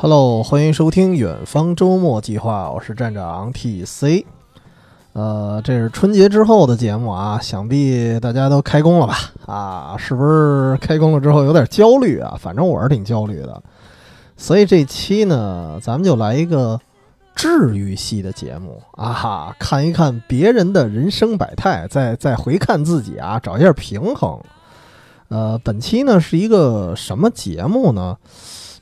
Hello，欢迎收听远方周末计划，我是站长 TC。呃，这是春节之后的节目啊，想必大家都开工了吧？啊，是不是开工了之后有点焦虑啊？反正我是挺焦虑的。所以这期呢，咱们就来一个治愈系的节目啊哈，看一看别人的人生百态，再再回看自己啊，找一下平衡。呃，本期呢是一个什么节目呢？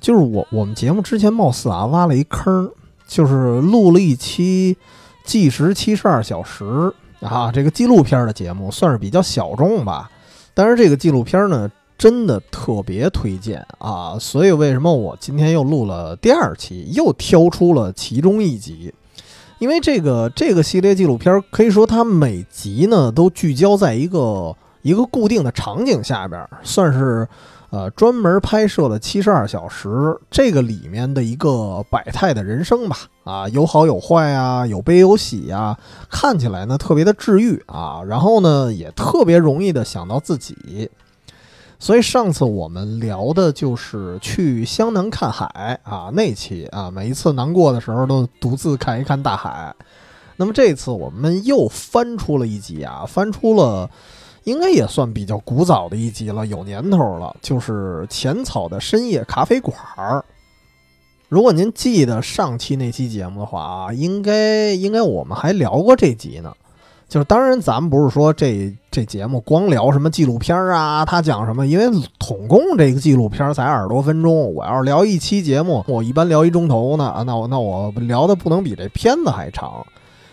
就是我我们节目之前貌似啊挖了一坑，就是录了一期计时七十二小时啊这个纪录片的节目，算是比较小众吧。但是这个纪录片呢，真的特别推荐啊！所以为什么我今天又录了第二期，又挑出了其中一集？因为这个这个系列纪录片可以说它每集呢都聚焦在一个一个固定的场景下边，算是。呃，专门拍摄了七十二小时，这个里面的一个百态的人生吧，啊，有好有坏啊，有悲有喜呀，看起来呢特别的治愈啊，然后呢也特别容易的想到自己，所以上次我们聊的就是去湘南看海啊那期啊，每一次难过的时候都独自看一看大海，那么这次我们又翻出了一集啊，翻出了。应该也算比较古早的一集了，有年头了。就是浅草的深夜咖啡馆儿。如果您记得上期那期节目的话啊，应该应该我们还聊过这集呢。就是当然，咱们不是说这这节目光聊什么纪录片啊，他讲什么？因为统共这个纪录片才二十多分钟，我要是聊一期节目，我一般聊一钟头呢啊，那我那我聊的不能比这片子还长。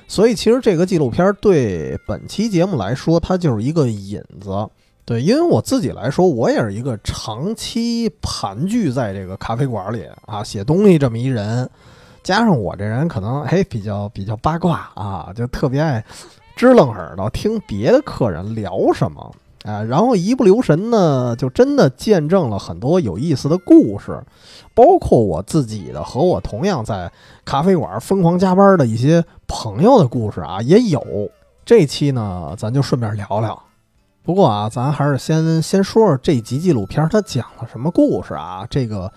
所以，其实这个纪录片对本期节目来说，它就是一个引子。对，因为我自己来说，我也是一个长期盘踞在这个咖啡馆里啊写东西这么一人，加上我这人可能哎比较比较八卦啊，就特别爱支棱耳朵听别的客人聊什么。啊，然后一不留神呢，就真的见证了很多有意思的故事，包括我自己的和我同样在咖啡馆疯狂加班的一些朋友的故事啊，也有。这期呢，咱就顺便聊聊。不过啊，咱还是先先说说这集纪录片它讲了什么故事啊？这个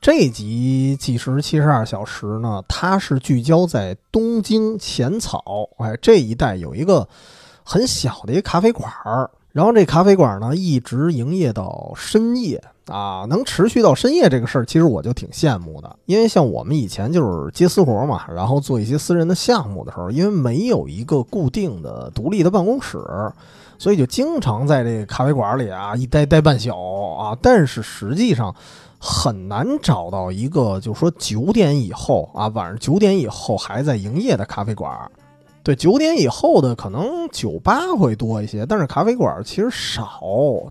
这集计时七十二小时呢，它是聚焦在东京浅草哎这一带有一个很小的一个咖啡馆儿。然后这咖啡馆呢，一直营业到深夜啊，能持续到深夜这个事儿，其实我就挺羡慕的。因为像我们以前就是接私活嘛，然后做一些私人的项目的时候，因为没有一个固定的独立的办公室，所以就经常在这个咖啡馆里啊一待待半宿啊。但是实际上很难找到一个，就是说九点以后啊，晚上九点以后还在营业的咖啡馆。对九点以后的可能酒吧会多一些，但是咖啡馆其实少。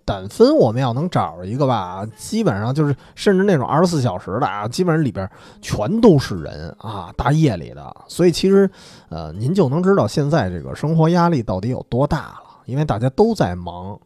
但分我们要能找着一个吧，基本上就是甚至那种二十四小时的啊，基本上里边全都是人啊，大夜里的。所以其实，呃，您就能知道现在这个生活压力到底有多大了，因为大家都在忙。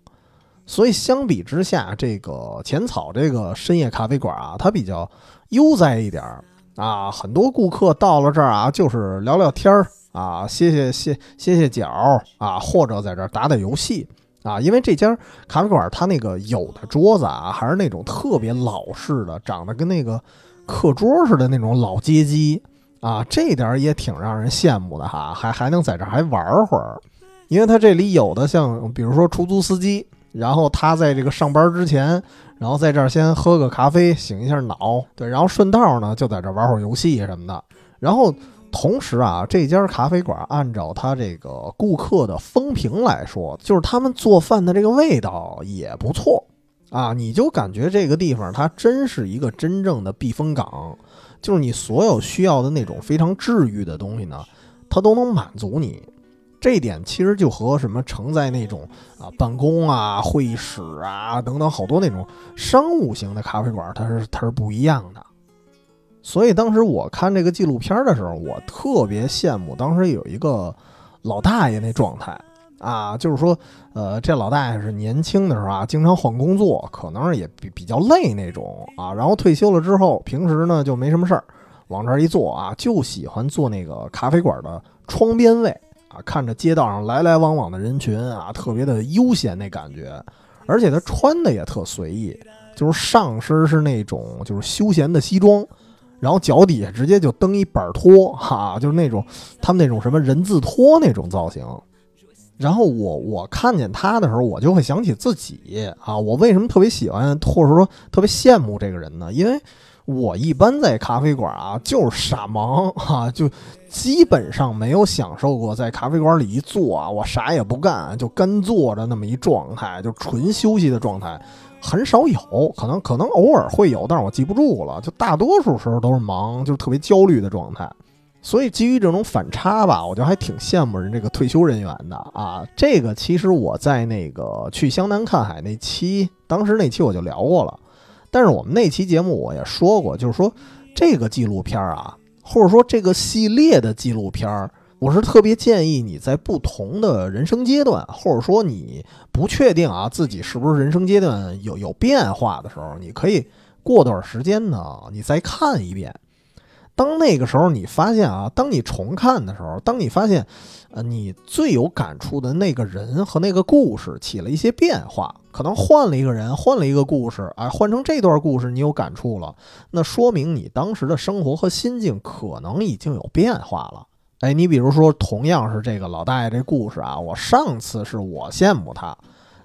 所以相比之下，这个浅草这个深夜咖啡馆啊，它比较悠哉一点儿啊，很多顾客到了这儿啊，就是聊聊天儿。啊，歇歇歇歇歇脚啊，或者在这儿打打游戏啊，因为这家咖啡馆它那个有的桌子啊，还是那种特别老式的，长得跟那个课桌似的那种老街机啊，这点也挺让人羡慕的哈，还还能在这儿还玩会儿，因为他这里有的像比如说出租司机，然后他在这个上班之前，然后在这儿先喝个咖啡醒一下脑，对，然后顺道呢就在这玩会儿游戏什么的，然后。同时啊，这家咖啡馆按照他这个顾客的风评来说，就是他们做饭的这个味道也不错啊，你就感觉这个地方它真是一个真正的避风港，就是你所有需要的那种非常治愈的东西呢，它都能满足你。这一点其实就和什么承载那种啊办公啊会议室啊等等好多那种商务型的咖啡馆，它是它是不一样的。所以当时我看这个纪录片的时候，我特别羡慕当时有一个老大爷那状态啊，就是说，呃，这老大爷是年轻的时候啊，经常换工作，可能也比比较累那种啊。然后退休了之后，平时呢就没什么事儿，往这儿一坐啊，就喜欢坐那个咖啡馆的窗边位啊，看着街道上来来往往的人群啊，特别的悠闲那感觉。而且他穿的也特随意，就是上身是那种就是休闲的西装。然后脚底下直接就蹬一板拖，哈，就是那种他们那种什么人字拖那种造型。然后我我看见他的时候，我就会想起自己啊，我为什么特别喜欢或者说特别羡慕这个人呢？因为我一般在咖啡馆啊，就是傻忙哈，就基本上没有享受过在咖啡馆里一坐啊，我啥也不干，就干坐着那么一状态，就纯休息的状态，很少有，可能可能偶尔会有，但是我记不住了，就大多数时候都是忙，就是特别焦虑的状态。所以基于这种反差吧，我就还挺羡慕人这个退休人员的啊。这个其实我在那个去湘南看海那期，当时那期我就聊过了。但是我们那期节目我也说过，就是说这个纪录片啊，或者说这个系列的纪录片，我是特别建议你在不同的人生阶段，或者说你不确定啊自己是不是人生阶段有有变化的时候，你可以过段时间呢，你再看一遍。当那个时候你发现啊，当你重看的时候，当你发现，呃，你最有感触的那个人和那个故事起了一些变化，可能换了一个人，换了一个故事，哎，换成这段故事你有感触了，那说明你当时的生活和心境可能已经有变化了。哎，你比如说，同样是这个老大爷这故事啊，我上次是我羡慕他。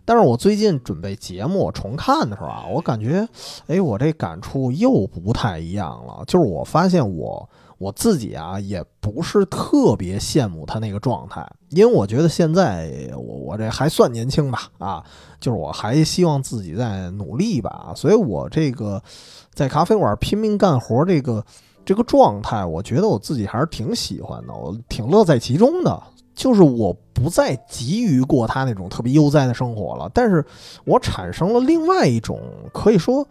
但是我最近准备节目重看的时候啊，我感觉，哎，我这感触又不太一样了。就是我发现我我自己啊，也不是特别羡慕他那个状态，因为我觉得现在我我这还算年轻吧，啊，就是我还希望自己在努力吧，所以我这个在咖啡馆拼命干活这个这个状态，我觉得我自己还是挺喜欢的，我挺乐在其中的。就是我不再急于过他那种特别悠哉的生活了，但是我产生了另外一种可以说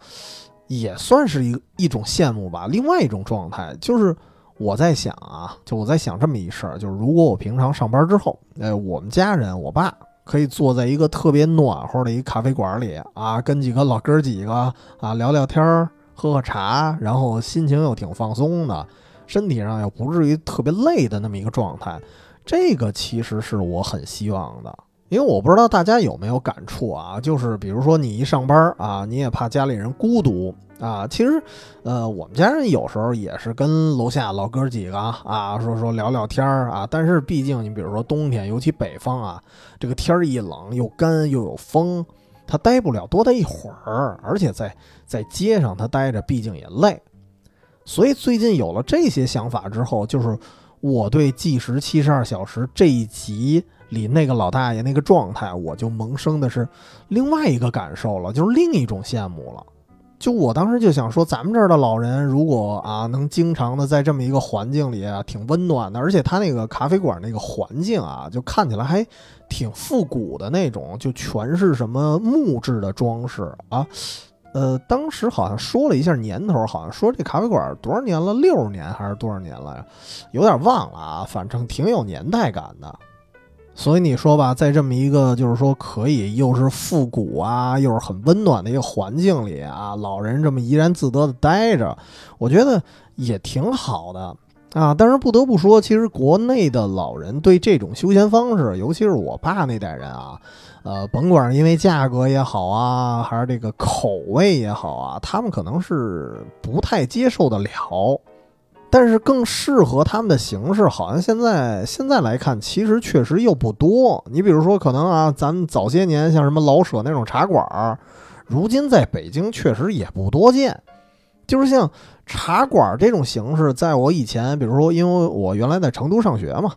也算是一一种羡慕吧。另外一种状态就是我在想啊，就我在想这么一事儿，就是如果我平常上班之后，哎，我们家人，我爸可以坐在一个特别暖和的一咖啡馆里啊，跟几个老哥几个啊聊聊天儿，喝喝茶，然后心情又挺放松的，身体上又不至于特别累的那么一个状态。这个其实是我很希望的，因为我不知道大家有没有感触啊，就是比如说你一上班啊，你也怕家里人孤独啊。其实，呃，我们家人有时候也是跟楼下老哥几个啊说说聊聊天儿啊。但是毕竟你比如说冬天，尤其北方啊，这个天儿一冷又干又有风，他待不了多大一会儿，而且在在街上他待着，毕竟也累。所以最近有了这些想法之后，就是。我对《计时七十二小时》这一集里那个老大爷那个状态，我就萌生的是另外一个感受了，就是另一种羡慕了。就我当时就想说，咱们这儿的老人如果啊能经常的在这么一个环境里啊，挺温暖的，而且他那个咖啡馆那个环境啊，就看起来还挺复古的那种，就全是什么木质的装饰啊。呃，当时好像说了一下年头，好像说这咖啡馆多少年了，六十年还是多少年了？有点忘了啊，反正挺有年代感的。所以你说吧，在这么一个就是说可以又是复古啊，又是很温暖的一个环境里啊，老人这么怡然自得的待着，我觉得也挺好的啊。但是不得不说，其实国内的老人对这种休闲方式，尤其是我爸那代人啊。呃，甭管是因为价格也好啊，还是这个口味也好啊，他们可能是不太接受得了。但是更适合他们的形式，好像现在现在来看，其实确实又不多。你比如说，可能啊，咱们早些年像什么老舍那种茶馆，如今在北京确实也不多见。就是像茶馆这种形式，在我以前，比如说，因为我原来在成都上学嘛，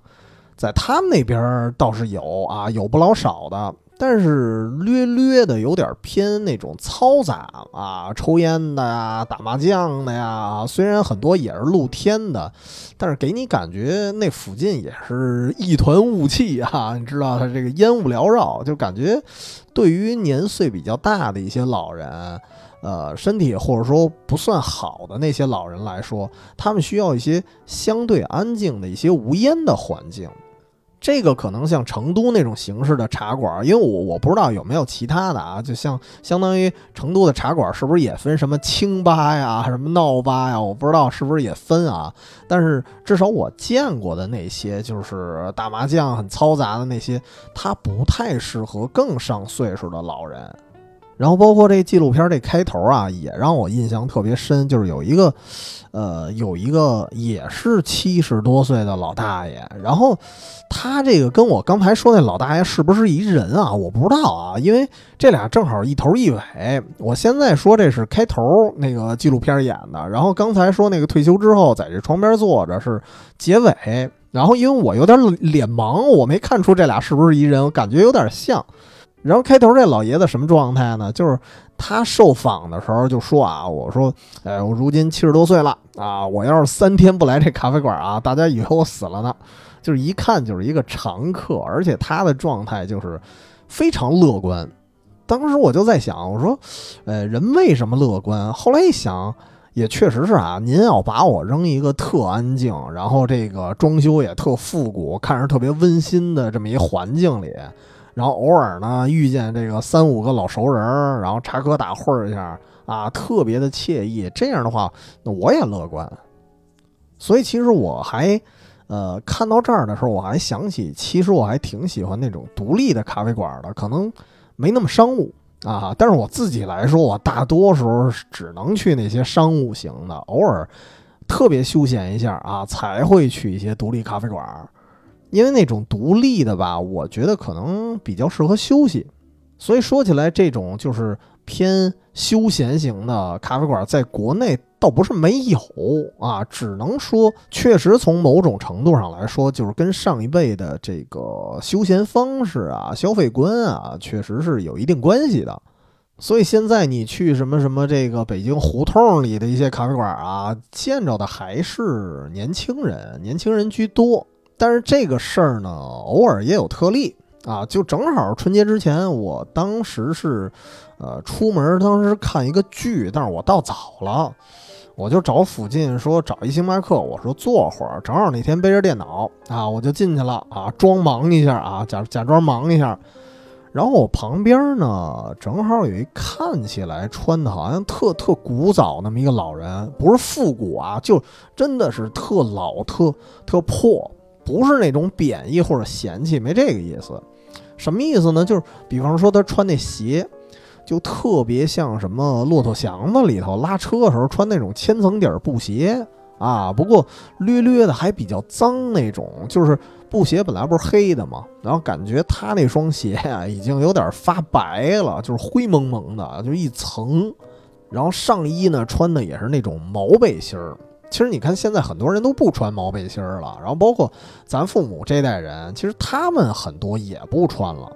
在他们那边倒是有啊，有不老少的。但是略略的有点偏那种嘈杂啊，抽烟的呀，打麻将的呀。虽然很多也是露天的，但是给你感觉那附近也是一团雾气啊。你知道，它这个烟雾缭绕，就感觉对于年岁比较大的一些老人，呃，身体或者说不算好的那些老人来说，他们需要一些相对安静的一些无烟的环境。这个可能像成都那种形式的茶馆，因为我我不知道有没有其他的啊，就像相当于成都的茶馆是不是也分什么清吧呀、什么闹吧呀？我不知道是不是也分啊。但是至少我见过的那些，就是打麻将很嘈杂的那些，它不太适合更上岁数的老人。然后包括这纪录片这开头啊，也让我印象特别深，就是有一个，呃，有一个也是七十多岁的老大爷，然后他这个跟我刚才说那老大爷是不是一人啊？我不知道啊，因为这俩正好一头一尾。我现在说这是开头那个纪录片演的，然后刚才说那个退休之后在这窗边坐着是结尾，然后因为我有点脸盲，我没看出这俩是不是一人，我感觉有点像。然后开头这老爷子什么状态呢？就是他受访的时候就说啊，我说，哎，我如今七十多岁了啊，我要是三天不来这咖啡馆啊，大家以为我死了呢。就是一看就是一个常客，而且他的状态就是非常乐观。当时我就在想，我说，呃，人为什么乐观？后来一想，也确实是啊。您要把我扔一个特安静，然后这个装修也特复古，看着特别温馨的这么一环境里。然后偶尔呢遇见这个三五个老熟人儿，然后插科打诨一下啊，特别的惬意。这样的话，那我也乐观。所以其实我还，呃，看到这儿的时候，我还想起，其实我还挺喜欢那种独立的咖啡馆的，可能没那么商务啊。但是我自己来说，我大多时候只能去那些商务型的，偶尔特别休闲一下啊，才会去一些独立咖啡馆。因为那种独立的吧，我觉得可能比较适合休息，所以说起来，这种就是偏休闲型的咖啡馆，在国内倒不是没有啊，只能说确实从某种程度上来说，就是跟上一辈的这个休闲方式啊、消费观啊，确实是有一定关系的。所以现在你去什么什么这个北京胡同里的一些咖啡馆啊，见着的还是年轻人，年轻人居多。但是这个事儿呢，偶尔也有特例。啊，就正好春节之前，我当时是，呃，出门当时看一个剧，但是我到早了，我就找附近说找一星巴克，我说坐会儿，正好那天背着电脑。啊，我就进去了啊，装忙一下啊，假假装忙一下，然后我旁边呢，正好有一看起来穿的好像特特古早那么一个老人，不是复古啊，就真的是特老特特破。不是那种贬义或者嫌弃，没这个意思。什么意思呢？就是比方说他穿那鞋，就特别像什么骆驼祥子里头拉车的时候穿那种千层底布鞋啊。不过略略的还比较脏那种，就是布鞋本来不是黑的嘛，然后感觉他那双鞋啊已经有点发白了，就是灰蒙蒙的，就一层。然后上衣呢穿的也是那种毛背心儿。其实你看，现在很多人都不穿毛背心儿了，然后包括咱父母这代人，其实他们很多也不穿了，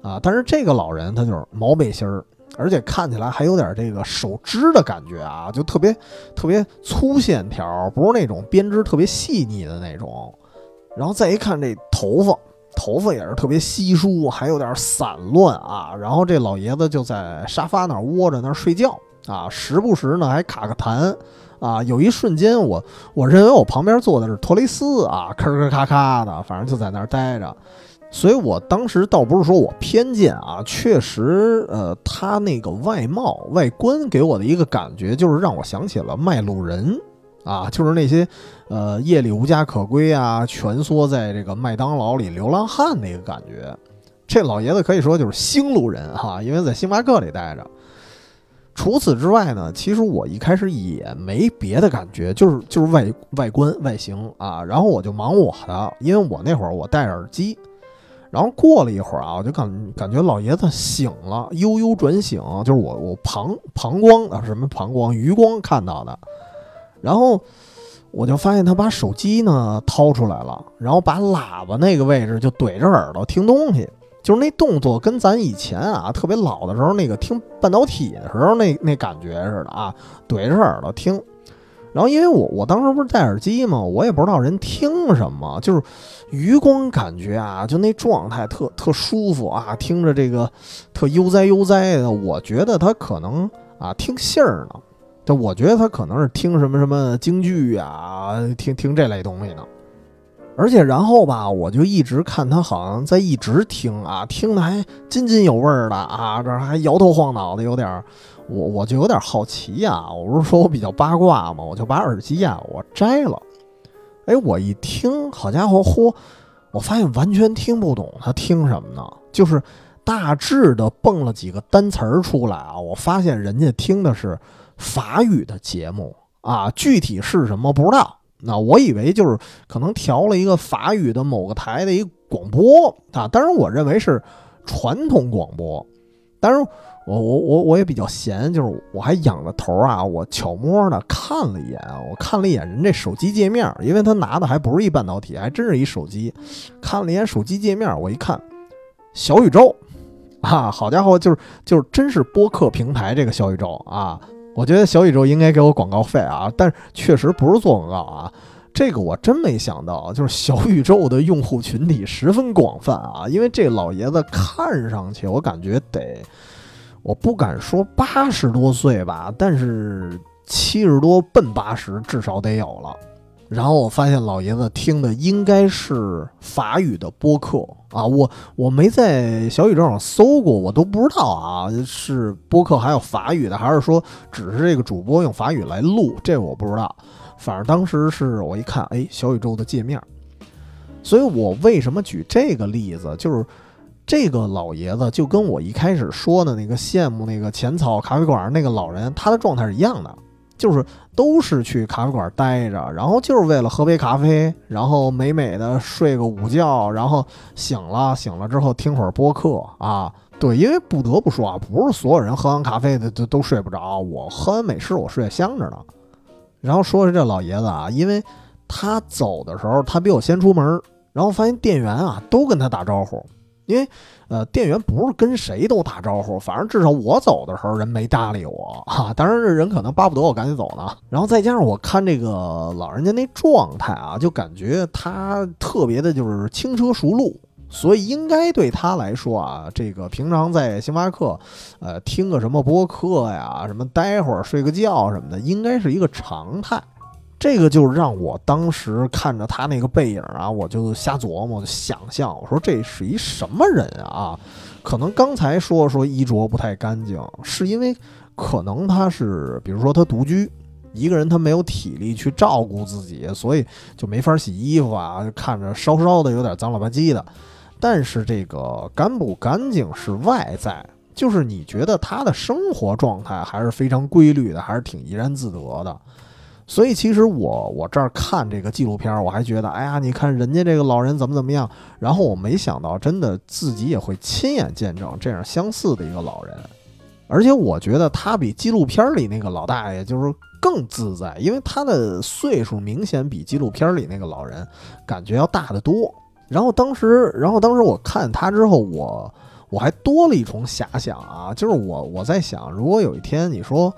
啊，但是这个老人他就是毛背心儿，而且看起来还有点这个手织的感觉啊，就特别特别粗线条，不是那种编织特别细腻的那种。然后再一看这头发，头发也是特别稀疏，还有点散乱啊。然后这老爷子就在沙发那儿窝着那儿睡觉啊，时不时呢还卡个痰。啊，有一瞬间，我我认为我旁边坐的是托雷斯啊，吭吭咔咔的，反正就在那儿待着。所以我当时倒不是说我偏见啊，确实，呃，他那个外貌外观给我的一个感觉，就是让我想起了卖路人啊，就是那些呃夜里无家可归啊，蜷缩在这个麦当劳里流浪汉那个感觉。这老爷子可以说就是星路人哈，因为在星巴克里待着。除此之外呢，其实我一开始也没别的感觉，就是就是外外观外形啊，然后我就忙我的，因为我那会儿我戴耳机，然后过了一会儿啊，我就感感觉老爷子醒了，悠悠转醒，就是我我膀膀胱啊什么膀胱余光看到的，然后我就发现他把手机呢掏出来了，然后把喇叭那个位置就怼着耳朵听东西。就是那动作跟咱以前啊特别老的时候那个听半导体的时候那那感觉似的啊，怼着耳朵听。然后因为我我当时不是戴耳机嘛，我也不知道人听什么，就是余光感觉啊，就那状态特特舒服啊，听着这个特悠哉悠哉的。我觉得他可能啊听信儿呢，就我觉得他可能是听什么什么京剧啊，听听这类东西呢。而且然后吧，我就一直看他好像在一直听啊，听的还津津有味儿的啊，这还摇头晃脑的，有点儿，我我就有点好奇呀。我不是说我比较八卦嘛，我就把耳机呀我摘了。哎，我一听，好家伙，嚯！我发现完全听不懂他听什么呢？就是大致的蹦了几个单词儿出来啊，我发现人家听的是法语的节目啊，具体是什么不知道。那我以为就是可能调了一个法语的某个台的一个广播啊，当然我认为是传统广播。但是我我我我也比较闲，就是我还仰着头啊，我悄摸的看了一眼啊，我看了一眼人这手机界面，因为他拿的还不是一半导体，还真是一手机。看了一眼手机界面，我一看小宇宙 啊，好家伙，就是就是真是播客平台这个小宇宙啊。我觉得小宇宙应该给我广告费啊，但是确实不是做广告啊。这个我真没想到，就是小宇宙的用户群体十分广泛啊。因为这老爷子看上去，我感觉得，我不敢说八十多岁吧，但是七十多奔八十至少得有了。然后我发现老爷子听的应该是法语的播客啊，我我没在小宇宙上搜过，我都不知道啊，是播客还有法语的，还是说只是这个主播用法语来录？这我不知道。反正当时是我一看，哎，小宇宙的界面。所以我为什么举这个例子，就是这个老爷子就跟我一开始说的那个羡慕那个浅草咖啡馆那个老人，他的状态是一样的。就是都是去咖啡馆待着，然后就是为了喝杯咖啡，然后美美的睡个午觉，然后醒了醒了之后听会儿播客啊。对，因为不得不说啊，不是所有人喝完咖啡的都都睡不着，我喝完美式我睡得香着呢。然后说说这老爷子啊，因为他走的时候他比我先出门，然后发现店员啊都跟他打招呼。因为，呃，店员不是跟谁都打招呼，反正至少我走的时候人没搭理我哈。当然，这人可能巴不得我赶紧走呢。然后再加上我看这个老人家那状态啊，就感觉他特别的就是轻车熟路，所以应该对他来说啊，这个平常在星巴克，呃，听个什么播客呀，什么待会儿睡个觉什么的，应该是一个常态。这个就让我当时看着他那个背影啊，我就瞎琢磨，想象，我说这是一什么人啊？可能刚才说说衣着不太干净，是因为可能他是，比如说他独居，一个人他没有体力去照顾自己，所以就没法洗衣服啊，看着稍稍的有点脏了吧唧的。但是这个干不干净是外在，就是你觉得他的生活状态还是非常规律的，还是挺怡然自得的。所以其实我我这儿看这个纪录片，我还觉得，哎呀，你看人家这个老人怎么怎么样。然后我没想到，真的自己也会亲眼见证这样相似的一个老人。而且我觉得他比纪录片里那个老大爷就是更自在，因为他的岁数明显比纪录片里那个老人感觉要大得多。然后当时，然后当时我看他之后，我我还多了一重遐想啊，就是我我在想，如果有一天你说。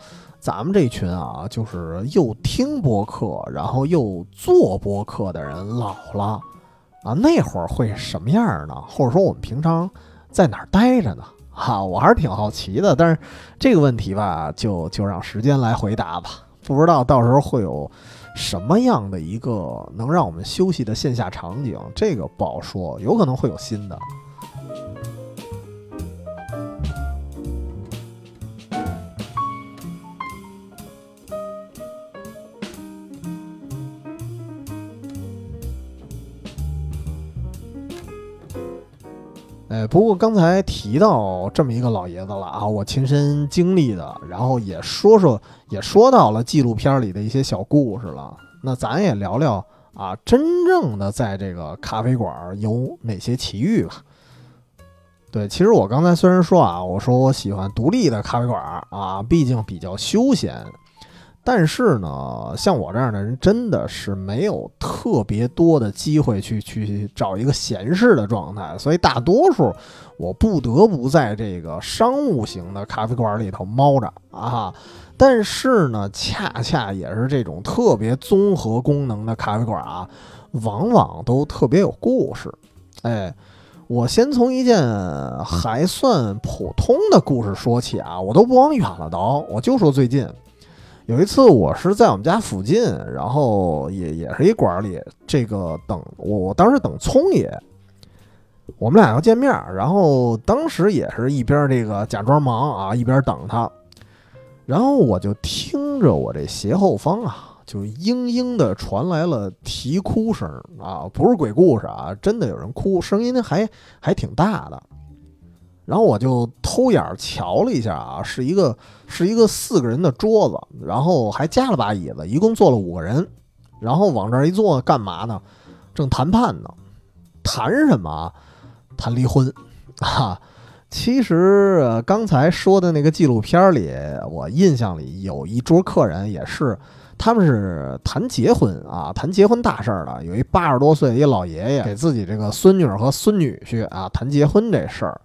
咱们这群啊，就是又听播客，然后又做播客的人老了啊，那会儿会什么样呢？或者说我们平常在哪儿待着呢？哈，我还是挺好奇的。但是这个问题吧，就就让时间来回答吧。不知道到时候会有什么样的一个能让我们休息的线下场景，这个不好说，有可能会有新的。哎，不过刚才提到这么一个老爷子了啊，我亲身经历的，然后也说说，也说到了纪录片里的一些小故事了。那咱也聊聊啊，真正的在这个咖啡馆有哪些奇遇吧？对，其实我刚才虽然说啊，我说我喜欢独立的咖啡馆啊，毕竟比较休闲。但是呢，像我这样的人真的是没有特别多的机会去去找一个闲适的状态，所以大多数我不得不在这个商务型的咖啡馆里头猫着啊。但是呢，恰恰也是这种特别综合功能的咖啡馆啊，往往都特别有故事。哎，我先从一件还算普通的故事说起啊，我都不往远了倒，我就说最近。有一次，我是在我们家附近，然后也也是一馆里，这个等我，我当时等聪爷，我们俩要见面，然后当时也是一边这个假装忙啊，一边等他，然后我就听着我这斜后方啊，就嘤嘤的传来了啼哭声啊，不是鬼故事啊，真的有人哭，声音还还挺大的。然后我就偷眼瞧了一下啊，是一个是一个四个人的桌子，然后还加了把椅子，一共坐了五个人。然后往这儿一坐，干嘛呢？正谈判呢。谈什么？谈离婚啊！其实刚才说的那个纪录片里，我印象里有一桌客人也是，他们是谈结婚啊，谈结婚大事儿的。有一八十多岁一老爷爷给自己这个孙女和孙女婿啊谈结婚这事儿。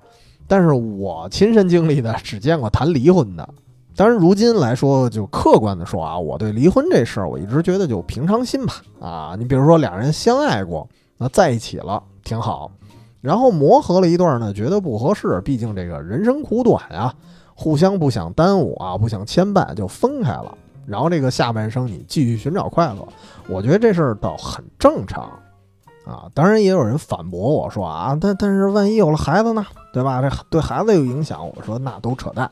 但是我亲身经历的只见过谈离婚的。当然，如今来说，就客观的说啊，我对离婚这事儿，我一直觉得就平常心吧。啊，你比如说两人相爱过，那在一起了挺好，然后磨合了一段呢，觉得不合适，毕竟这个人生苦短啊，互相不想耽误啊，不想牵绊，就分开了。然后这个下半生你继续寻找快乐，我觉得这事儿倒很正常。啊，当然也有人反驳我说啊，但但是万一有了孩子呢，对吧？这对孩子有影响，我说那都扯淡。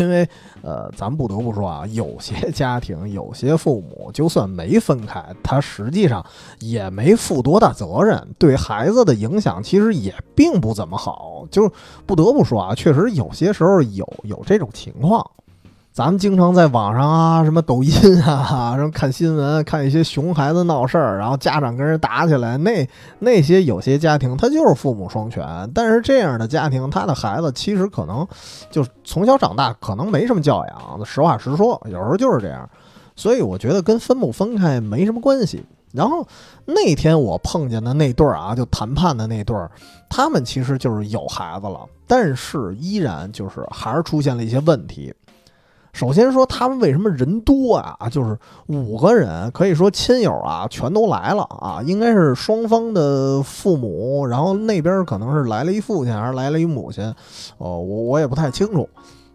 因为呃，咱不得不说啊，有些家庭、有些父母，就算没分开，他实际上也没负多大责任，对孩子的影响其实也并不怎么好。就不得不说啊，确实有些时候有有这种情况。咱们经常在网上啊，什么抖音啊，什么看新闻，看一些熊孩子闹事儿，然后家长跟人打起来，那那些有些家庭他就是父母双全，但是这样的家庭，他的孩子其实可能就从小长大可能没什么教养，实话实说，有时候就是这样，所以我觉得跟分不分开没什么关系。然后那天我碰见的那对儿啊，就谈判的那对儿，他们其实就是有孩子了，但是依然就是还是出现了一些问题。首先说他们为什么人多啊？就是五个人，可以说亲友啊全都来了啊，应该是双方的父母，然后那边可能是来了一父亲还是来了一母亲，哦，我我也不太清楚，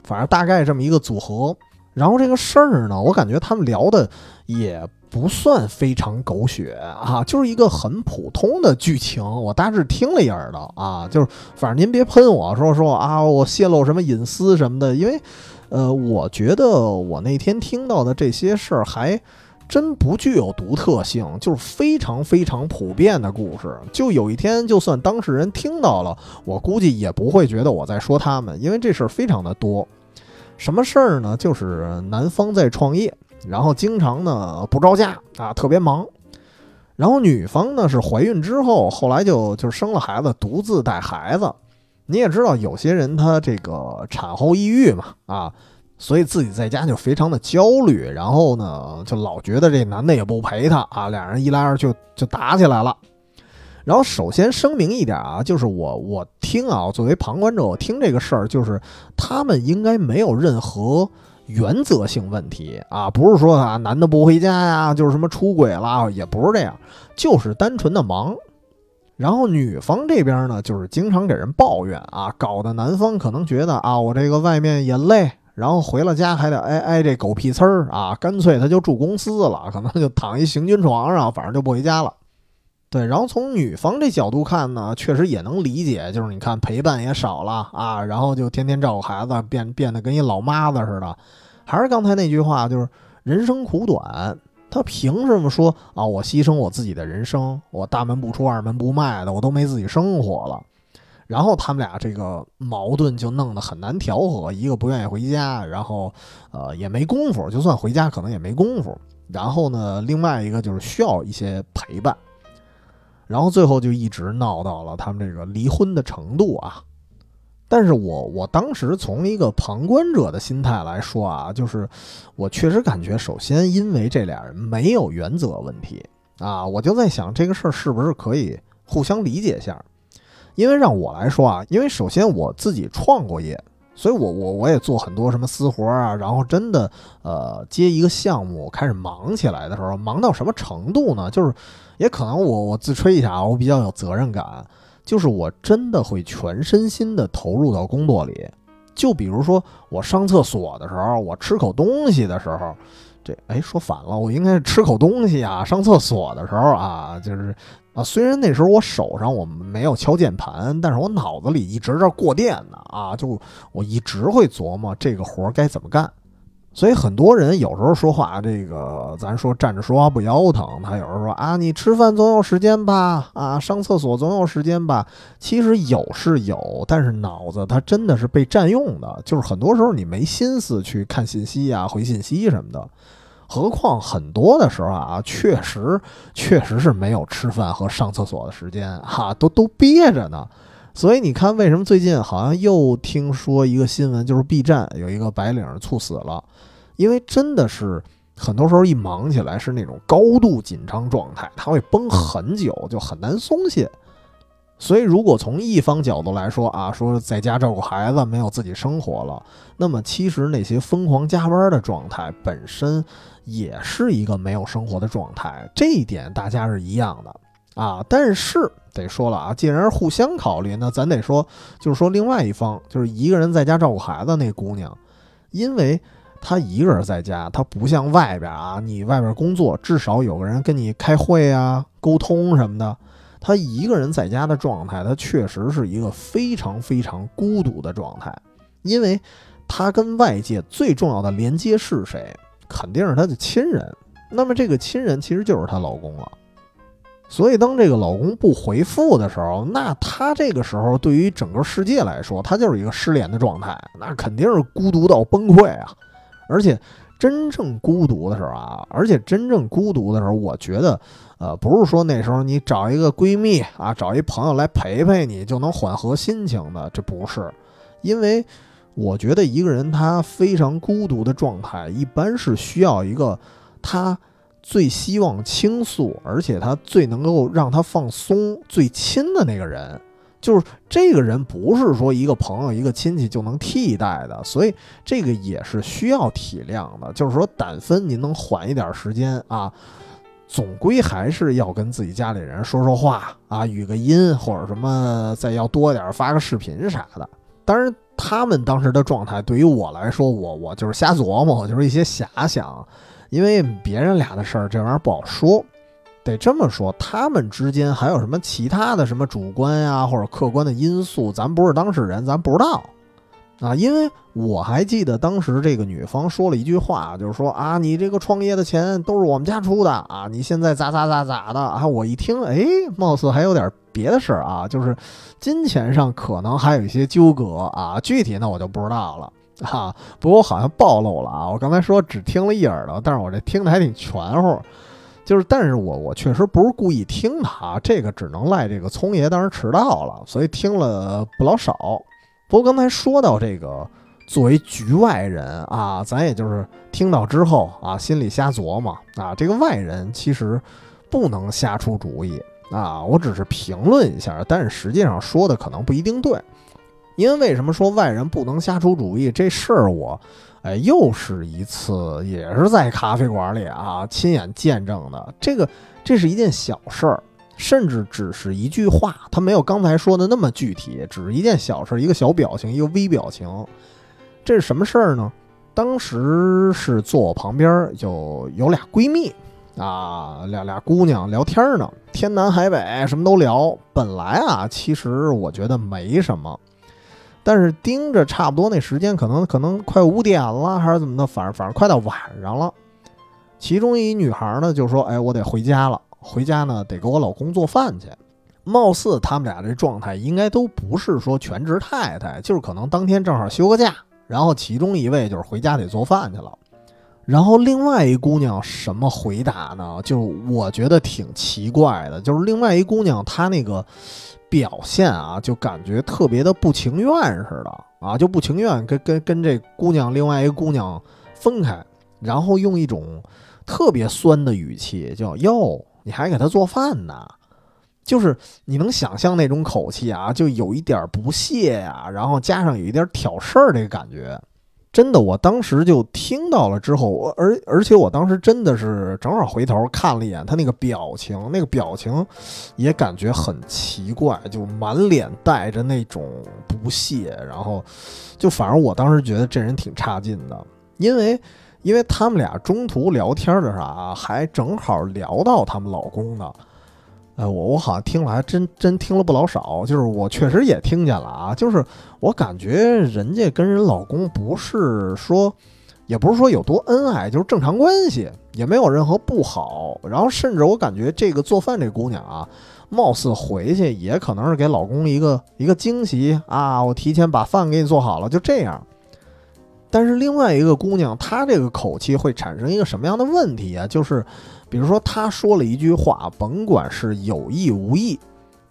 反正大概这么一个组合。然后这个事儿呢，我感觉他们聊的也不算非常狗血啊，就是一个很普通的剧情。我大致听了一耳朵啊，就是反正您别喷我说说啊，我泄露什么隐私什么的，因为。呃，我觉得我那天听到的这些事儿还真不具有独特性，就是非常非常普遍的故事。就有一天，就算当事人听到了，我估计也不会觉得我在说他们，因为这事儿非常的多。什么事儿呢？就是男方在创业，然后经常呢不着家啊，特别忙。然后女方呢是怀孕之后，后来就就生了孩子，独自带孩子。你也知道，有些人他这个产后抑郁嘛，啊，所以自己在家就非常的焦虑，然后呢，就老觉得这男的也不陪她啊，俩人一来二去就打起来了。然后首先声明一点啊，就是我我听啊，作为旁观者，我听这个事儿，就是他们应该没有任何原则性问题啊，不是说啊男的不回家呀，就是什么出轨了，也不是这样，就是单纯的忙。然后女方这边呢，就是经常给人抱怨啊，搞得男方可能觉得啊，我这个外面也累，然后回了家还得挨挨这狗屁呲儿啊，干脆他就住公司了，可能就躺一行军床上，反正就不回家了。对，然后从女方这角度看呢，确实也能理解，就是你看陪伴也少了啊，然后就天天照顾孩子，变变得跟一老妈子似的。还是刚才那句话，就是人生苦短。他凭什么说啊？我牺牲我自己的人生，我大门不出二门不迈的，我都没自己生活了。然后他们俩这个矛盾就弄得很难调和，一个不愿意回家，然后呃也没功夫，就算回家可能也没功夫。然后呢，另外一个就是需要一些陪伴。然后最后就一直闹到了他们这个离婚的程度啊。但是我我当时从一个旁观者的心态来说啊，就是我确实感觉，首先因为这俩人没有原则问题啊，我就在想这个事儿是不是可以互相理解一下。因为让我来说啊，因为首先我自己创过业，所以我我我也做很多什么私活啊，然后真的呃接一个项目开始忙起来的时候，忙到什么程度呢？就是也可能我我自吹一下啊，我比较有责任感。就是我真的会全身心的投入到工作里，就比如说我上厕所的时候，我吃口东西的时候，这哎说反了，我应该是吃口东西啊，上厕所的时候啊，就是啊，虽然那时候我手上我没有敲键盘，但是我脑子里一直在过电呢啊，就我一直会琢磨这个活该怎么干，所以很多人有时候说话，这个咱说站着说话不腰疼。他有时候说啊，你吃饭总有时间吧？啊，上厕所总有时间吧？其实有是有，但是脑子它真的是被占用的，就是很多时候你没心思去看信息呀、回信息什么的。何况很多的时候啊，确实确实是没有吃饭和上厕所的时间哈，都都憋着呢。所以你看，为什么最近好像又听说一个新闻，就是 B 站有一个白领猝死了？因为真的是很多时候一忙起来是那种高度紧张状态，他会绷很久，就很难松懈。所以如果从一方角度来说啊，说在家照顾孩子，没有自己生活了，那么其实那些疯狂加班的状态本身也是一个没有生活的状态，这一点大家是一样的啊。但是得说了啊，既然是互相考虑，那咱得说，就是说另外一方就是一个人在家照顾孩子那姑娘，因为。他一个人在家，他不像外边啊，你外边工作至少有个人跟你开会啊、沟通什么的。他一个人在家的状态，他确实是一个非常非常孤独的状态，因为他跟外界最重要的连接是谁？肯定是他的亲人。那么这个亲人其实就是她老公了。所以当这个老公不回复的时候，那她这个时候对于整个世界来说，她就是一个失联的状态，那肯定是孤独到崩溃啊。而且，真正孤独的时候啊，而且真正孤独的时候，我觉得，呃，不是说那时候你找一个闺蜜啊，找一朋友来陪陪你就能缓和心情的，这不是。因为我觉得一个人他非常孤独的状态，一般是需要一个他最希望倾诉，而且他最能够让他放松、最亲的那个人。就是这个人不是说一个朋友、一个亲戚就能替代的，所以这个也是需要体谅的。就是说，胆分您能缓一点时间啊，总归还是要跟自己家里人说说话啊，语个音或者什么，再要多点发个视频啥的。当然，他们当时的状态对于我来说，我我就是瞎琢磨，我就是一些遐想，因为别人俩的事儿，这玩意儿不好说。得这么说，他们之间还有什么其他的什么主观呀或者客观的因素，咱不是当事人，咱不知道啊。因为我还记得当时这个女方说了一句话，就是说啊，你这个创业的钱都是我们家出的啊，你现在咋咋咋咋的啊？我一听，哎，貌似还有点别的事儿啊，就是金钱上可能还有一些纠葛啊。具体呢，我就不知道了啊。不过我好像暴露了啊，我刚才说只听了一耳朵，但是我这听的还挺全乎。就是，但是我我确实不是故意听的啊，这个只能赖这个聪爷当时迟到了，所以听了不老少。不过刚才说到这个，作为局外人啊，咱也就是听到之后啊，心里瞎琢磨啊，这个外人其实不能瞎出主意啊，我只是评论一下，但是实际上说的可能不一定对。因为为什么说外人不能瞎出主意这事儿我。哎，又是一次，也是在咖啡馆里啊，亲眼见证的。这个，这是一件小事儿，甚至只是一句话，他没有刚才说的那么具体，只是一件小事，一个小表情，一个微表情。这是什么事儿呢？当时是坐我旁边就有俩闺蜜啊，俩俩姑娘聊天呢，天南海北什么都聊。本来啊，其实我觉得没什么。但是盯着差不多那时间，可能可能快五点了，还是怎么的？反正反正快到晚上了。其中一女孩呢就说：“哎，我得回家了，回家呢得给我老公做饭去。”貌似他们俩这状态应该都不是说全职太太，就是可能当天正好休个假。然后其中一位就是回家得做饭去了。然后另外一姑娘什么回答呢？就我觉得挺奇怪的，就是另外一姑娘她那个。表现啊，就感觉特别的不情愿似的啊，就不情愿跟跟跟这姑娘另外一个姑娘分开，然后用一种特别酸的语气叫哟，你还给他做饭呢？就是你能想象那种口气啊，就有一点不屑呀，然后加上有一点挑事儿这个感觉。真的，我当时就听到了之后，我而而且我当时真的是正好回头看了一眼他那个表情，那个表情也感觉很奇怪，就满脸带着那种不屑，然后就反正我当时觉得这人挺差劲的，因为因为他们俩中途聊天的啥，还正好聊到他们老公呢。哎，我我好像听了，还真真听了不老少。就是我确实也听见了啊，就是我感觉人家跟人老公不是说也不是说有多恩爱，就是正常关系，也没有任何不好。然后甚至我感觉这个做饭这姑娘啊，貌似回去也可能是给老公一个一个惊喜啊，我提前把饭给你做好了，就这样。但是另外一个姑娘，她这个口气会产生一个什么样的问题啊？就是，比如说他说了一句话，甭管是有意无意，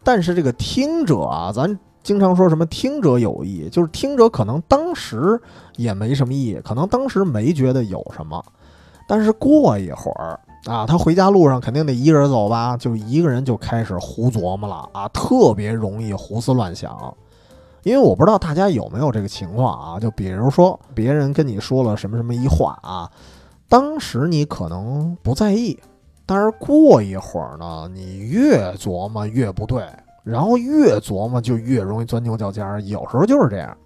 但是这个听者啊，咱经常说什么听者有意，就是听者可能当时也没什么意，可能当时没觉得有什么，但是过一会儿啊，他回家路上肯定得一个人走吧，就一个人就开始胡琢磨了啊，特别容易胡思乱想。因为我不知道大家有没有这个情况啊，就比如说别人跟你说了什么什么一话啊，当时你可能不在意，但是过一会儿呢，你越琢磨越不对，然后越琢磨就越容易钻牛角尖儿，有时候就是这样。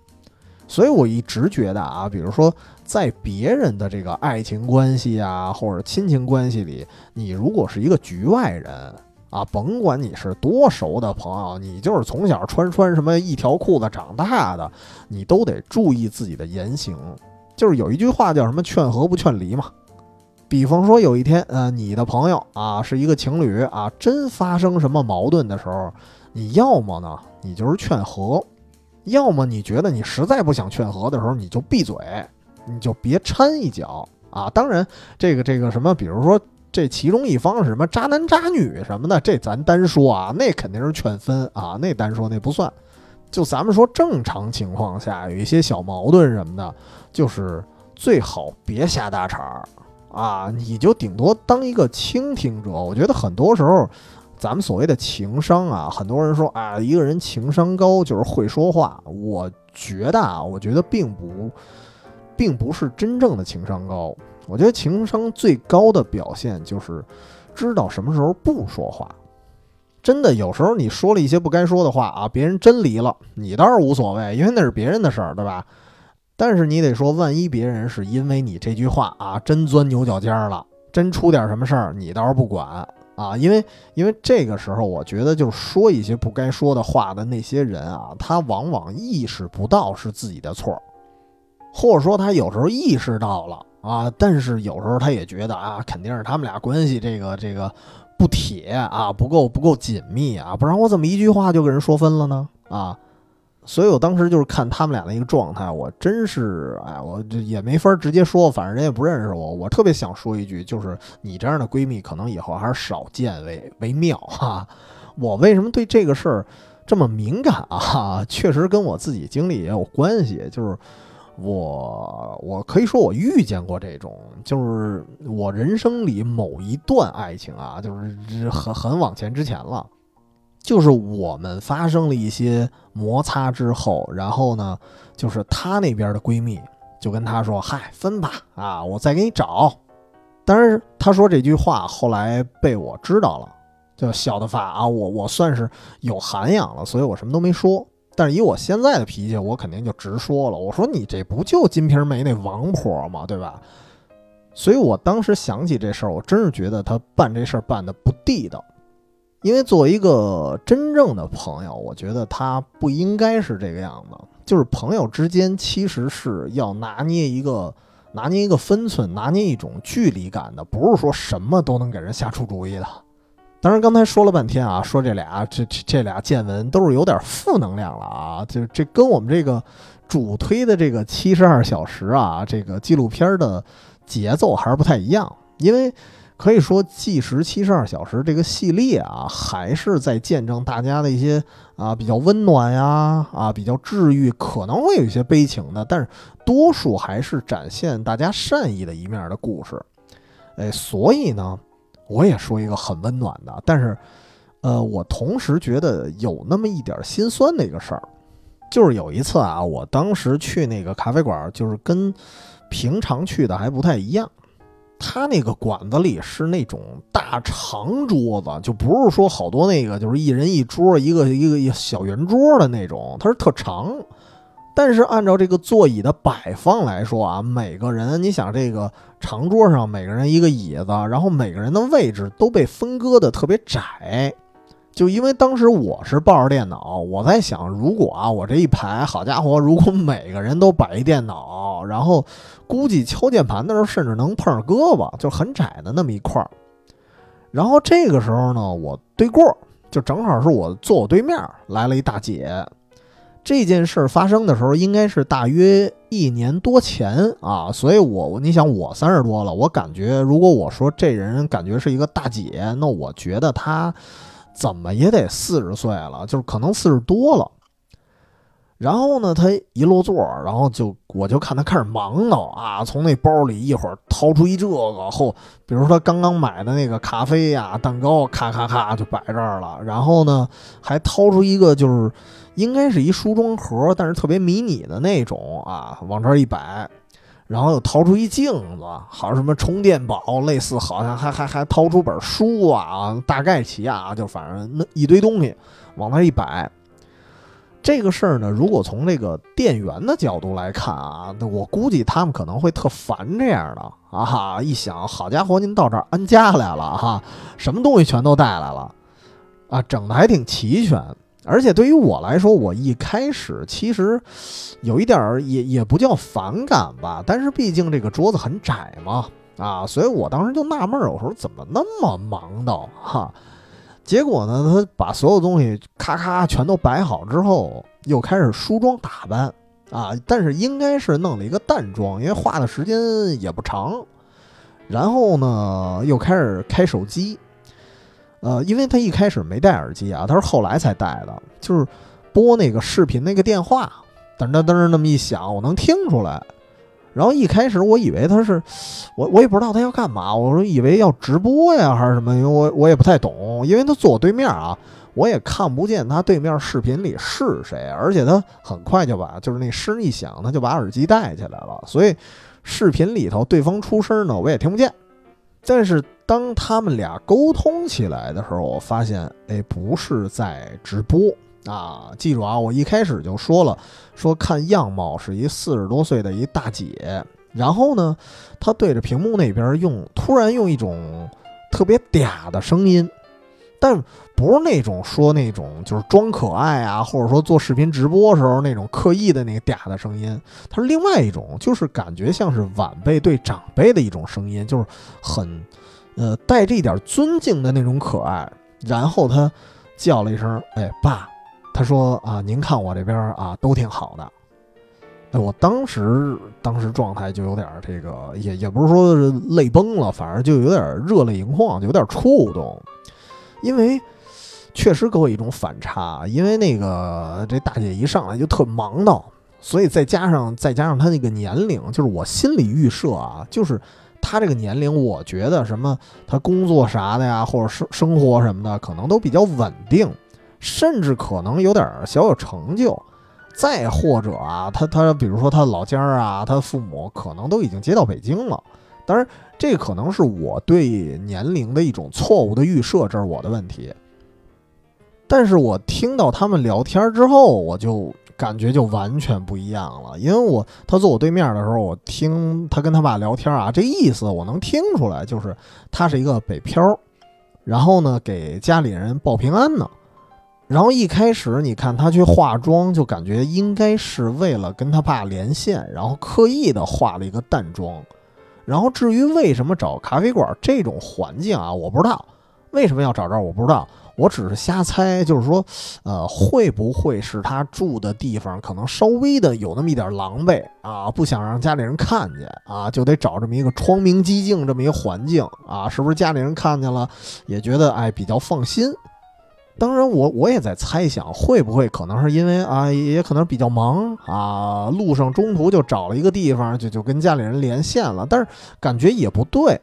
所以我一直觉得啊，比如说在别人的这个爱情关系啊或者亲情关系里，你如果是一个局外人。啊，甭管你是多熟的朋友，你就是从小穿穿什么一条裤子长大的，你都得注意自己的言行。就是有一句话叫什么“劝和不劝离”嘛。比方说有一天，呃，你的朋友啊是一个情侣啊，真发生什么矛盾的时候，你要么呢，你就是劝和；要么你觉得你实在不想劝和的时候，你就闭嘴，你就别掺一脚啊。当然，这个这个什么，比如说。这其中一方是什么渣男渣女什么的，这咱单说啊，那肯定是劝分啊，那单说那不算。就咱们说正常情况下，有一些小矛盾什么的，就是最好别瞎搭茬儿啊，你就顶多当一个倾听者。我觉得很多时候，咱们所谓的情商啊，很多人说啊，一个人情商高就是会说话。我觉得啊，我觉得并不，并不是真正的情商高。我觉得情商最高的表现就是知道什么时候不说话。真的，有时候你说了一些不该说的话啊，别人真离了，你倒是无所谓，因为那是别人的事儿，对吧？但是你得说，万一别人是因为你这句话啊，真钻牛角尖了，真出点什么事儿，你倒是不管啊，因为因为这个时候，我觉得就说一些不该说的话的那些人啊，他往往意识不到是自己的错，或者说他有时候意识到了。啊，但是有时候他也觉得啊，肯定是他们俩关系这个这个不铁啊，不够不够紧密啊，不然我怎么一句话就给人说分了呢？啊，所以我当时就是看他们俩的一个状态，我真是哎，我这也没法直接说，反正人也不认识我，我特别想说一句，就是你这样的闺蜜可能以后还是少见为为妙哈。我为什么对这个事儿这么敏感啊？确实跟我自己经历也有关系，就是。我我可以说，我遇见过这种，就是我人生里某一段爱情啊，就是很很往前之前了，就是我们发生了一些摩擦之后，然后呢，就是她那边的闺蜜就跟她说：“嗨，分吧，啊，我再给你找。”但是她说这句话后来被我知道了，就小的发啊，我我算是有涵养了，所以我什么都没说。但是以我现在的脾气，我肯定就直说了。我说你这不就《金瓶梅》那王婆吗？对吧？所以我当时想起这事儿，我真是觉得她办这事儿办的不地道。因为作为一个真正的朋友，我觉得他不应该是这个样子。就是朋友之间其实是要拿捏一个拿捏一个分寸，拿捏一种距离感的，不是说什么都能给人瞎出主意的。当然，刚才说了半天啊，说这俩这这这俩见闻都是有点负能量了啊，就这跟我们这个主推的这个七十二小时啊，这个纪录片的节奏还是不太一样。因为可以说，计时七十二小时这个系列啊，还是在见证大家的一些啊比较温暖呀啊比较治愈，可能会有一些悲情的，但是多数还是展现大家善意的一面的故事。哎，所以呢。我也说一个很温暖的，但是，呃，我同时觉得有那么一点心酸的一个事儿，就是有一次啊，我当时去那个咖啡馆，就是跟平常去的还不太一样。他那个馆子里是那种大长桌子，就不是说好多那个就是一人一桌，一个一个小圆桌的那种，它是特长。但是按照这个座椅的摆放来说啊，每个人，你想这个长桌上每个人一个椅子，然后每个人的位置都被分割的特别窄，就因为当时我是抱着电脑，我在想，如果啊我这一排，好家伙，如果每个人都摆一电脑，然后估计敲键盘的时候甚至能碰上胳膊，就很窄的那么一块儿。然后这个时候呢，我对过就正好是我坐我对面来了一大姐。这件事发生的时候应该是大约一年多前啊，所以我你想我三十多了，我感觉如果我说这人感觉是一个大姐，那我觉得她。怎么也得四十岁了，就是可能四十多了。然后呢，他一落座，然后就我就看他开始忙叨啊，从那包里一会儿掏出一这个后，比如说他刚刚买的那个咖啡呀、蛋糕，咔咔咔就摆这儿了。然后呢，还掏出一个就是应该是一梳妆盒，但是特别迷你的那种啊，往这儿一摆。然后又掏出一镜子，好像什么充电宝，类似，好像还还还掏出本书啊，大概齐啊，就反正那一堆东西往那一摆。这个事儿呢，如果从这个店员的角度来看啊，我估计他们可能会特烦这样的啊。哈，一想，好家伙，您到这儿安家来了哈，什么东西全都带来了啊，整的还挺齐全。而且对于我来说，我一开始其实有一点儿也也不叫反感吧，但是毕竟这个桌子很窄嘛，啊，所以我当时就纳闷儿，我说怎么那么忙到哈？结果呢，他把所有东西咔咔全都摆好之后，又开始梳妆打扮啊，但是应该是弄了一个淡妆，因为画的时间也不长。然后呢，又开始开手机。呃，因为他一开始没戴耳机啊，他是后来才戴的，就是拨那个视频那个电话，噔噔噔那么一响，我能听出来。然后一开始我以为他是，我我也不知道他要干嘛，我说以为要直播呀还是什么，因为我我也不太懂，因为他坐我对面啊，我也看不见他对面视频里是谁，而且他很快就把就是那声一响，他就把耳机戴起来了，所以视频里头对方出声呢，我也听不见。但是当他们俩沟通起来的时候，我发现，哎，不是在直播啊！记住啊，我一开始就说了，说看样貌是一四十多岁的一大姐，然后呢，她对着屏幕那边用，突然用一种特别嗲的声音，但不是那种说那种就是装可爱啊，或者说做视频直播时候那种刻意的那个嗲的声音，它是另外一种，就是感觉像是晚辈对长辈的一种声音，就是很，呃，带着一点尊敬的那种可爱。然后他叫了一声：“哎，爸。”他说：“啊，您看我这边啊，都挺好的。”哎，我当时当时状态就有点这个，也也不是说泪崩了，反正就有点热泪盈眶，就有点触动，因为。确实给我一种反差，因为那个这大姐一上来就特忙叨，所以再加上再加上她那个年龄，就是我心里预设啊，就是她这个年龄，我觉得什么她工作啥的呀，或者生生活什么的，可能都比较稳定，甚至可能有点小有成就。再或者啊，她她比如说她老家啊，她父母可能都已经接到北京了。当然，这可能是我对年龄的一种错误的预设，这是我的问题。但是我听到他们聊天之后，我就感觉就完全不一样了。因为我他坐我对面的时候，我听他跟他爸聊天啊，这意思我能听出来，就是他是一个北漂，然后呢给家里人报平安呢。然后一开始你看他去化妆，就感觉应该是为了跟他爸连线，然后刻意的化了一个淡妆。然后至于为什么找咖啡馆这种环境啊，我不知道为什么要找这儿，我不知道。我只是瞎猜，就是说，呃，会不会是他住的地方可能稍微的有那么一点狼狈啊？不想让家里人看见啊，就得找这么一个窗明几净这么一个环境啊？是不是家里人看见了也觉得哎比较放心？当然，我我也在猜想，会不会可能是因为啊，也可能比较忙啊，路上中途就找了一个地方，就就跟家里人连线了，但是感觉也不对。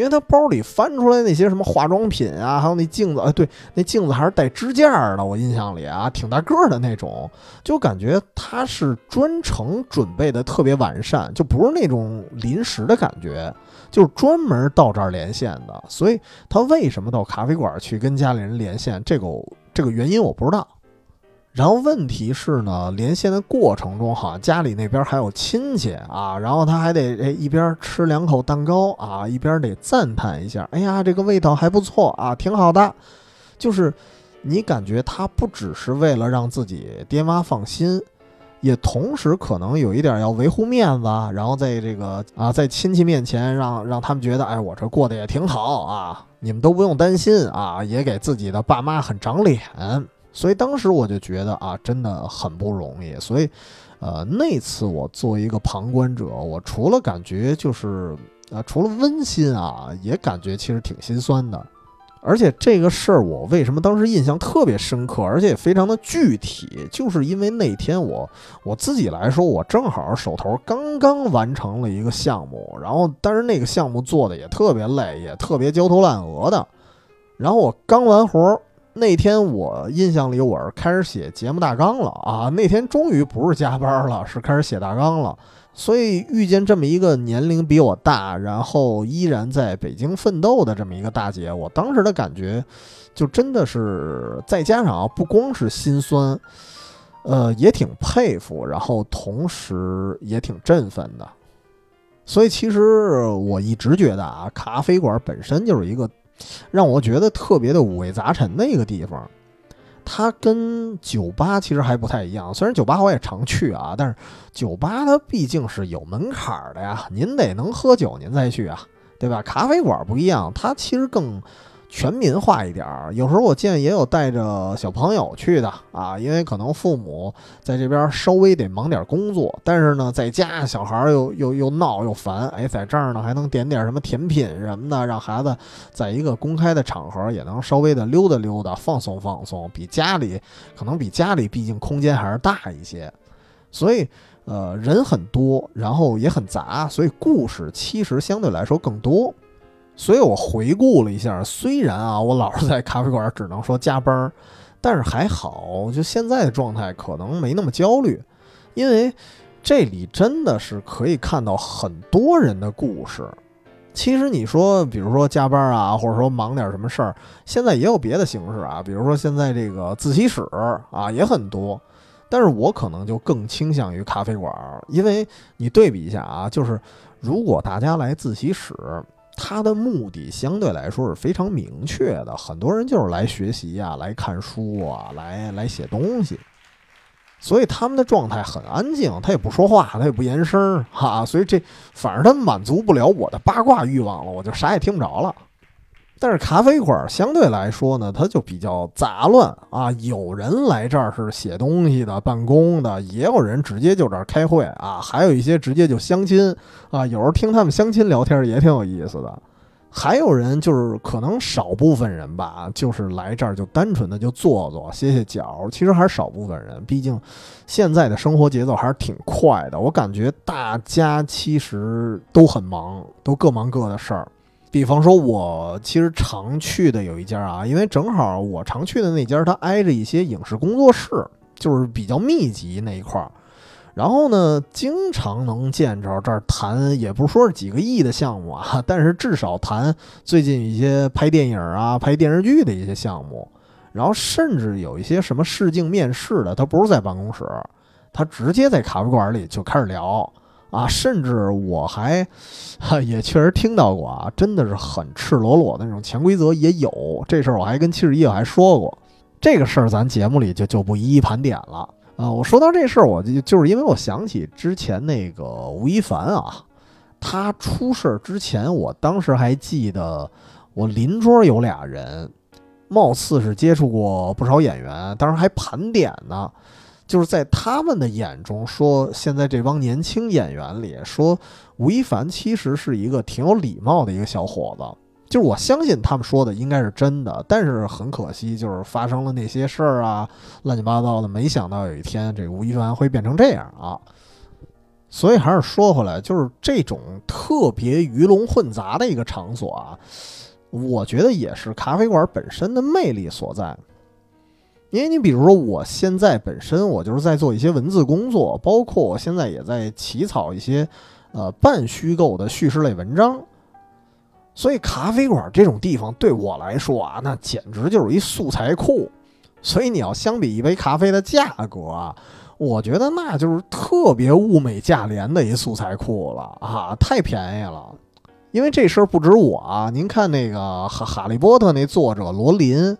因为他包里翻出来那些什么化妆品啊，还有那镜子，哎，对，那镜子还是带支架的，我印象里啊，挺大个的那种，就感觉他是专程准备的特别完善，就不是那种临时的感觉，就是专门到这儿连线的。所以他为什么到咖啡馆去跟家里人连线，这个这个原因我不知道。然后问题是呢，连线的过程中，好像家里那边还有亲戚啊，然后他还得哎一边吃两口蛋糕啊，一边得赞叹一下，哎呀，这个味道还不错啊，挺好的。就是你感觉他不只是为了让自己爹妈放心，也同时可能有一点要维护面子，然后在这个啊，在亲戚面前让让他们觉得，哎，我这过得也挺好啊，你们都不用担心啊，也给自己的爸妈很长脸。所以当时我就觉得啊，真的很不容易。所以，呃，那次我作为一个旁观者，我除了感觉就是啊，除了温馨啊，也感觉其实挺心酸的。而且这个事儿，我为什么当时印象特别深刻，而且也非常的具体，就是因为那天我我自己来说，我正好手头刚刚完成了一个项目，然后但是那个项目做的也特别累，也特别焦头烂额的。然后我刚完活儿，那天我印象里我是开始写节目大纲了啊，那天终于不是加班了，是开始写大纲了。所以遇见这么一个年龄比我大，然后依然在北京奋斗的这么一个大姐，我当时的感觉，就真的是再加上啊，不光是心酸，呃，也挺佩服，然后同时也挺振奋的。所以其实我一直觉得啊，咖啡馆本身就是一个让我觉得特别的五味杂陈的一个地方。它跟酒吧其实还不太一样，虽然酒吧我也常去啊，但是酒吧它毕竟是有门槛的呀，您得能喝酒您再去啊，对吧？咖啡馆不一样，它其实更。全民化一点儿，有时候我见也有带着小朋友去的啊，因为可能父母在这边稍微得忙点工作，但是呢，在家小孩又 又又闹又烦，哎，在这儿呢还能点点什么甜品什么的，让孩子在一个公开的场合也能稍微的溜达溜达，放松放松，比家里可能比家里毕竟空间还是大一些，所以呃人很多，然后也很杂，所以故事其实相对来说更多。所以我回顾了一下，虽然啊，我老是在咖啡馆，只能说加班，但是还好，就现在的状态可能没那么焦虑，因为这里真的是可以看到很多人的故事。其实你说，比如说加班啊，或者说忙点什么事儿，现在也有别的形式啊，比如说现在这个自习室啊也很多，但是我可能就更倾向于咖啡馆，因为你对比一下啊，就是如果大家来自习室。他的目的相对来说是非常明确的，很多人就是来学习啊，来看书啊，来来写东西，所以他们的状态很安静，他也不说话，他也不言声哈，所以这反正他满足不了我的八卦欲望了，我就啥也听不着了。但是咖啡馆相对来说呢，它就比较杂乱啊，有人来这儿是写东西的、办公的，也有人直接就这儿开会啊，还有一些直接就相亲啊，有时候听他们相亲聊天也挺有意思的。还有人就是可能少部分人吧，就是来这儿就单纯的就坐坐、歇歇脚，其实还是少部分人，毕竟现在的生活节奏还是挺快的，我感觉大家其实都很忙，都各忙各的事儿。比方说，我其实常去的有一家啊，因为正好我常去的那家，它挨着一些影视工作室，就是比较密集那一块儿。然后呢，经常能见着这儿谈，也不是说是几个亿的项目啊，但是至少谈最近一些拍电影啊、拍电视剧的一些项目。然后甚至有一些什么试镜面试的，他不是在办公室，他直接在咖啡馆里就开始聊。啊，甚至我还，也确实听到过啊，真的是很赤裸裸的那种潜规则也有。这事儿我还跟七十一还说过，这个事儿咱节目里就就不一一盘点了啊。我说到这事儿，我就就是因为我想起之前那个吴亦凡啊，他出事儿之前，我当时还记得我邻桌有俩人，貌似是接触过不少演员，当时还盘点呢。就是在他们的眼中，说现在这帮年轻演员里，说吴亦凡其实是一个挺有礼貌的一个小伙子。就是我相信他们说的应该是真的，但是很可惜，就是发生了那些事儿啊，乱七八糟的。没想到有一天，这吴亦凡会变成这样啊。所以还是说回来，就是这种特别鱼龙混杂的一个场所啊，我觉得也是咖啡馆本身的魅力所在。因为你比如说，我现在本身我就是在做一些文字工作，包括我现在也在起草一些，呃，半虚构的叙事类文章。所以咖啡馆这种地方对我来说啊，那简直就是一素材库。所以你要相比一杯咖啡的价格啊，我觉得那就是特别物美价廉的一素材库了啊，太便宜了。因为这事儿不止我啊，您看那个《哈哈利波特》那作者罗琳。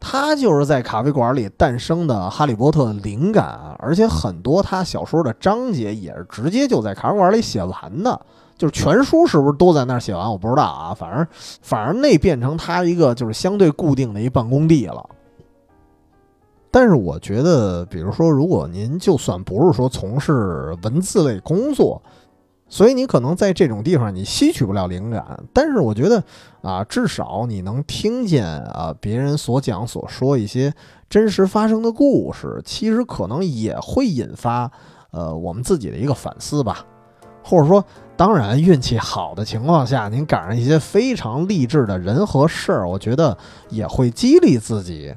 他就是在咖啡馆里诞生的《哈利波特》灵感，而且很多他小说的章节也是直接就在咖啡馆里写完的。就是全书是不是都在那儿写完？我不知道啊。反正，反正那变成他一个就是相对固定的一办公地了。但是我觉得，比如说，如果您就算不是说从事文字类工作，所以你可能在这种地方你吸取不了灵感。但是我觉得啊，至少你能听见啊别人所讲所说一些真实发生的故事，其实可能也会引发呃我们自己的一个反思吧，或者说。当然，运气好的情况下，您赶上一些非常励志的人和事儿，我觉得也会激励自己。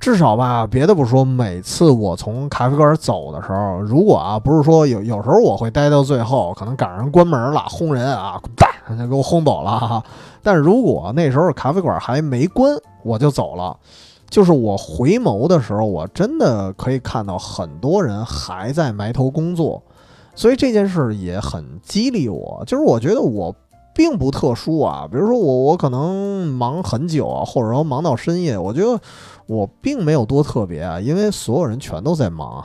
至少吧，别的不说，每次我从咖啡馆走的时候，如果啊不是说有有时候我会待到最后，可能赶上关门了，轰人啊，滚蛋，就给我轰走了哈。但如果那时候咖啡馆还没关，我就走了。就是我回眸的时候，我真的可以看到很多人还在埋头工作。所以这件事也很激励我，就是我觉得我并不特殊啊。比如说我，我可能忙很久啊，或者说忙到深夜，我觉得我并没有多特别啊，因为所有人全都在忙。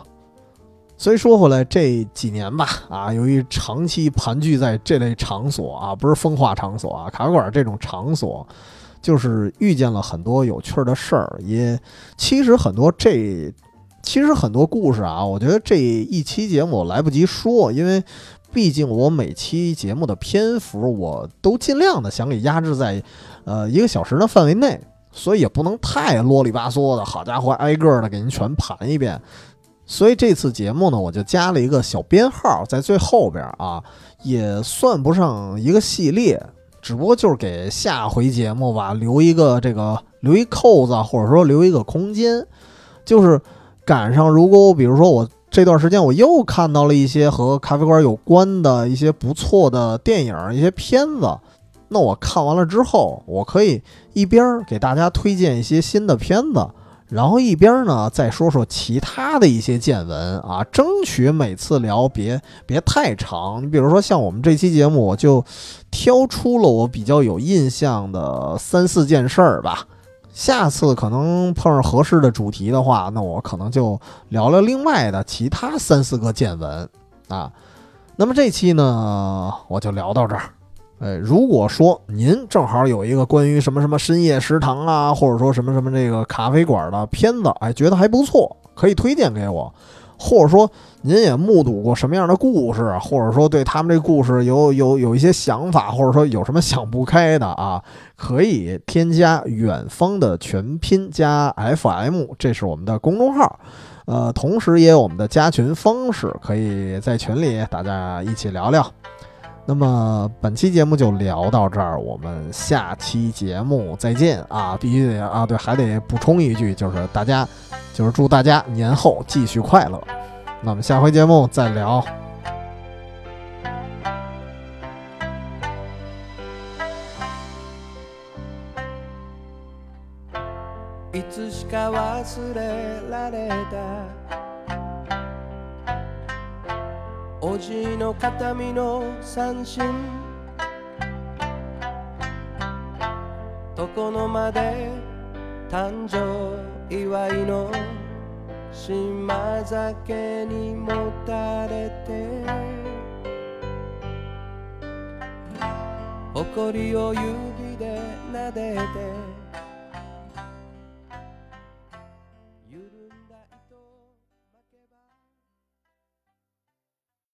所以说回来这几年吧，啊，由于长期盘踞在这类场所啊，不是风化场所啊，咖啡馆这种场所，就是遇见了很多有趣的事儿，也其实很多这。其实很多故事啊，我觉得这一期节目我来不及说，因为毕竟我每期节目的篇幅我都尽量的想给压制在，呃一个小时的范围内，所以也不能太啰里吧嗦的。好家伙，挨个的给您全盘一遍。所以这次节目呢，我就加了一个小编号在最后边啊，也算不上一个系列，只不过就是给下回节目吧留一个这个留一扣子，或者说留一个空间，就是。赶上，如果我比如说我这段时间我又看到了一些和咖啡馆有关的一些不错的电影、一些片子，那我看完了之后，我可以一边给大家推荐一些新的片子，然后一边呢再说说其他的一些见闻啊，争取每次聊别别太长。你比如说像我们这期节目，我就挑出了我比较有印象的三四件事儿吧。下次可能碰上合适的主题的话，那我可能就聊聊另外的其他三四个见闻啊。那么这期呢，我就聊到这儿。哎，如果说您正好有一个关于什么什么深夜食堂啊，或者说什么什么这个咖啡馆的片子，哎，觉得还不错，可以推荐给我。或者说您也目睹过什么样的故事，或者说对他们这故事有有有一些想法，或者说有什么想不开的啊，可以添加远方的全拼加 FM，这是我们的公众号，呃，同时也有我们的加群方式，可以在群里大家一起聊聊。那么本期节目就聊到这儿，我们下期节目再见啊！必须得啊，对，还得补充一句，就是大家。就是祝大家年后继续快乐，那么下回节目再聊。いつしか忘れられた おじいの形見の三振床の間で誕生祝いの島酒にもたれて。誇りを指で撫でて。